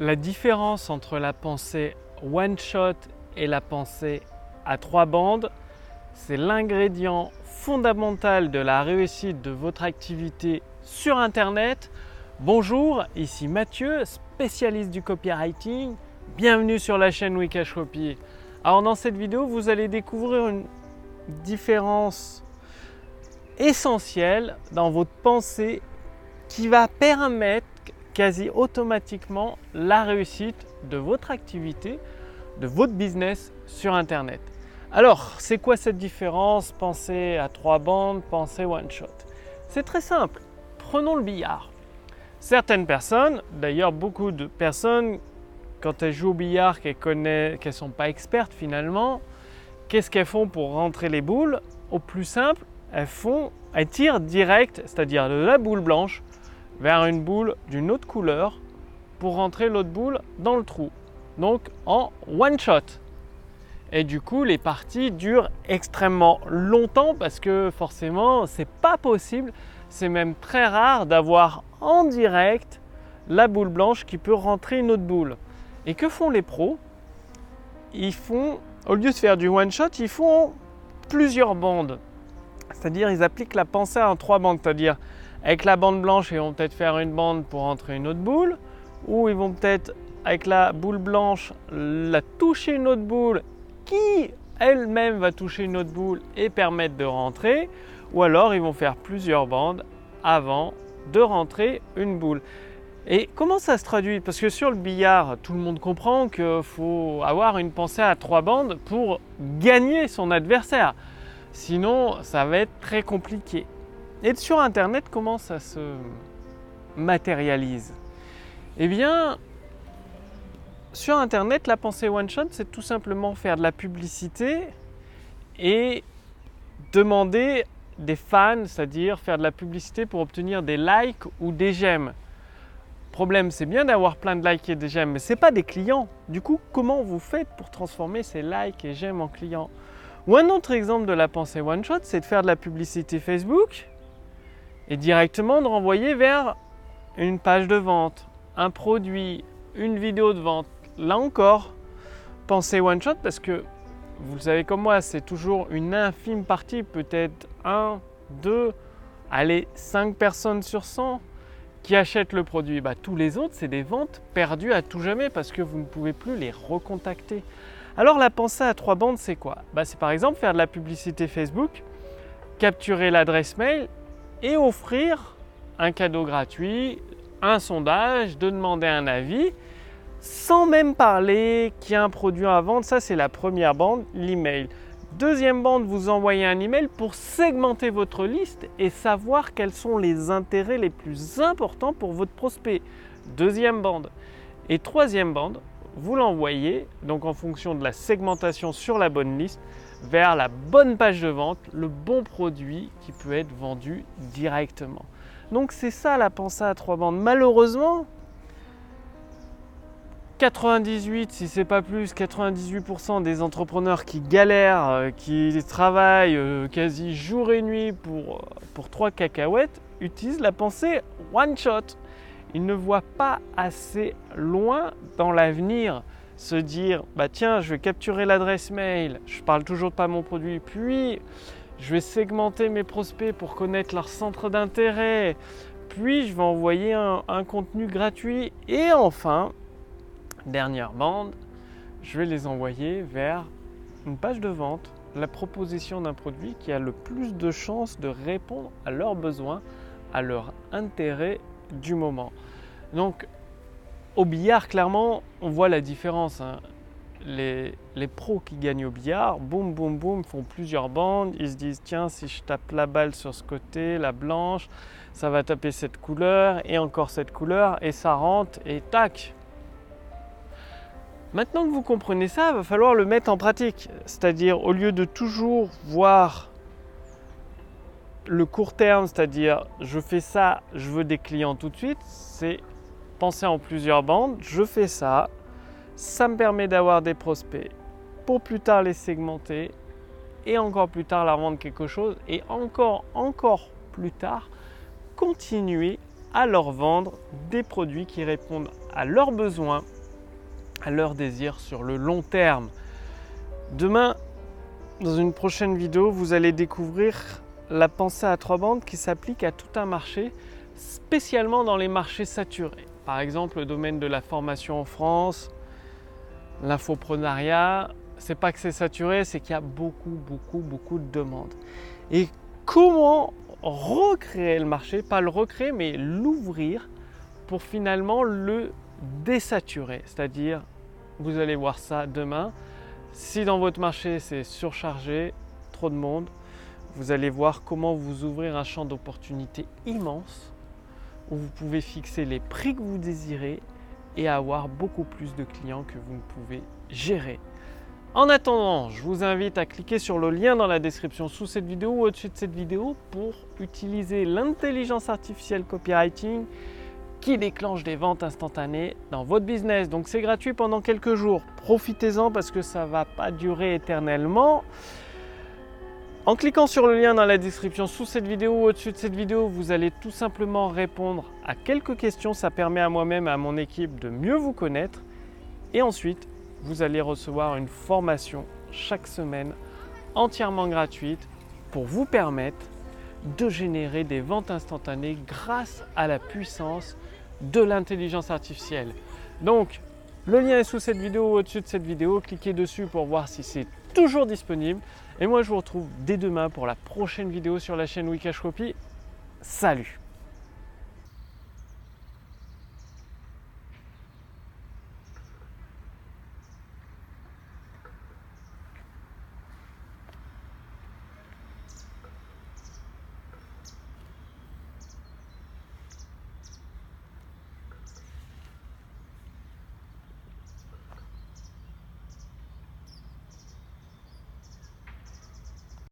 La différence entre la pensée one shot et la pensée à trois bandes, c'est l'ingrédient fondamental de la réussite de votre activité sur Internet. Bonjour, ici Mathieu, spécialiste du copywriting. Bienvenue sur la chaîne Wikash Copy. Alors dans cette vidéo, vous allez découvrir une différence essentielle dans votre pensée qui va permettre quasi automatiquement la réussite de votre activité, de votre business sur Internet. Alors, c'est quoi cette différence? Pensez à trois bandes, pensez one shot. C'est très simple. Prenons le billard. Certaines personnes, d'ailleurs beaucoup de personnes, quand elles jouent au billard, qu'elles ne sont pas expertes finalement, qu'est-ce qu'elles font pour rentrer les boules? Au plus simple, elles font, elles tirent direct, c'est-à-dire de la boule blanche vers une boule d'une autre couleur pour rentrer l'autre boule dans le trou. Donc en one shot. Et du coup, les parties durent extrêmement longtemps parce que forcément, c'est pas possible, c'est même très rare d'avoir en direct la boule blanche qui peut rentrer une autre boule. Et que font les pros? Ils font, au lieu de faire du one shot, ils font plusieurs bandes. C'est-à-dire, ils appliquent la pensée en trois bandes, c'est-à-dire avec la bande blanche, ils vont peut-être faire une bande pour entrer une autre boule, ou ils vont peut-être avec la boule blanche la toucher une autre boule qui elle-même va toucher une autre boule et permettre de rentrer, ou alors ils vont faire plusieurs bandes avant de rentrer une boule. Et comment ça se traduit? Parce que sur le billard, tout le monde comprend qu'il faut avoir une pensée à trois bandes pour gagner son adversaire. Sinon, ça va être très compliqué. Et sur Internet, comment ça se matérialise? Eh bien, sur Internet, la pensée one-shot, c'est tout simplement faire de la publicité et demander des fans, c'est-à-dire faire de la publicité pour obtenir des likes ou des j'aime. Problème, c'est bien d'avoir plein de likes et des j'aime, mais ce n'est pas des clients. Du coup, comment vous faites pour transformer ces likes et j'aime en clients? Ou un autre exemple de la pensée one-shot, c'est de faire de la publicité Facebook et directement de renvoyer vers une page de vente, un produit, une vidéo de vente. Là encore, pensez one shot parce que vous le savez comme moi, c'est toujours une infime partie, peut-être un, deux, allez, cinq personnes sur 100 qui achètent le produit. Bah, tous les autres, c'est des ventes perdues à tout jamais parce que vous ne pouvez plus les recontacter. Alors la pensée à trois bandes, c'est quoi? Bah, C'est par exemple faire de la publicité Facebook, capturer l'adresse mail et offrir un cadeau gratuit, un sondage, de demander un avis, sans même parler qu'il y a un produit à vendre. Ça, c'est la première bande, l'email. Deuxième bande, vous envoyez un email pour segmenter votre liste et savoir quels sont les intérêts les plus importants pour votre prospect. Deuxième bande. Et troisième bande, vous l'envoyez, donc en fonction de la segmentation sur la bonne liste, vers la bonne page de vente, le bon produit qui peut être vendu directement. Donc c'est ça la pensée à trois bandes. Malheureusement, 98, si c'est pas plus, 98% des entrepreneurs qui galèrent, euh, qui travaillent euh, quasi jour et nuit pour, euh, pour 3 cacahuètes, utilisent la pensée one shot. Ils ne voient pas assez loin dans l'avenir se dire bah tiens, je vais capturer l'adresse mail, je parle toujours pas mon produit, puis je vais segmenter mes prospects pour connaître leur centre d'intérêt, puis je vais envoyer un, un, contenu gratuit et enfin, dernière bande, je vais les envoyer vers une page de vente, la proposition d'un produit qui a le plus de chances de répondre à leurs besoins, à leur intérêt du moment. Donc au billard, clairement, on voit la différence. Hein. Les, pros qui gagnent au billard, boum, boum, boum, font plusieurs bandes. Ils se disent, tiens, si je tape la balle sur ce côté, la blanche, ça va taper cette couleur et encore cette couleur, et ça rentre, et tac. Maintenant que vous comprenez ça, il va falloir le mettre en pratique. C'est-à-dire, au lieu de toujours voir le court terme, c'est-à-dire je fais ça, je veux des clients tout de suite, c'est penser en plusieurs bandes, je fais ça, ça me permet d'avoir des prospects pour plus tard les segmenter et encore plus tard leur vendre quelque chose et encore, encore plus tard continuer à leur vendre des produits qui répondent à leurs besoins, à leurs désirs sur le long terme. Demain, dans une prochaine vidéo, vous allez découvrir la pensée à trois bandes qui s'applique à tout un marché, spécialement dans les marchés saturés. Par exemple, le domaine de la formation en France, l'infoprenariat, c'est pas que c'est saturé, c'est qu'il y a beaucoup, beaucoup, beaucoup de demandes. Et comment recréer le marché, pas le recréer, mais l'ouvrir pour finalement le désaturer? C'est-à-dire, vous allez voir ça demain. Si dans votre marché c'est surchargé, trop de monde, vous allez voir comment vous ouvrir un champ d'opportunité immense où vous pouvez fixer les prix que vous désirez et avoir beaucoup plus de clients que vous ne pouvez gérer. En attendant, je vous invite à cliquer sur le lien dans la description sous cette vidéo ou au-dessus de cette vidéo pour utiliser l'intelligence artificielle copywriting qui déclenche des ventes instantanées dans votre business. Donc c'est gratuit pendant quelques jours. Profitez-en parce que ça ne va pas durer éternellement. En cliquant sur le lien dans la description sous cette vidéo ou au-dessus de cette vidéo, vous allez tout simplement répondre à quelques questions. Ça permet à moi-même et à mon équipe de mieux vous connaître. Et ensuite, vous allez recevoir une formation chaque semaine entièrement gratuite pour vous permettre de générer des ventes instantanées grâce à la puissance de l'intelligence artificielle. Donc, le lien est sous cette vidéo ou au-dessus de cette vidéo. Cliquez dessus pour voir si c'est toujours disponible. Et moi, je vous retrouve dès demain pour la prochaine vidéo sur la chaîne Wikash Copy. Salut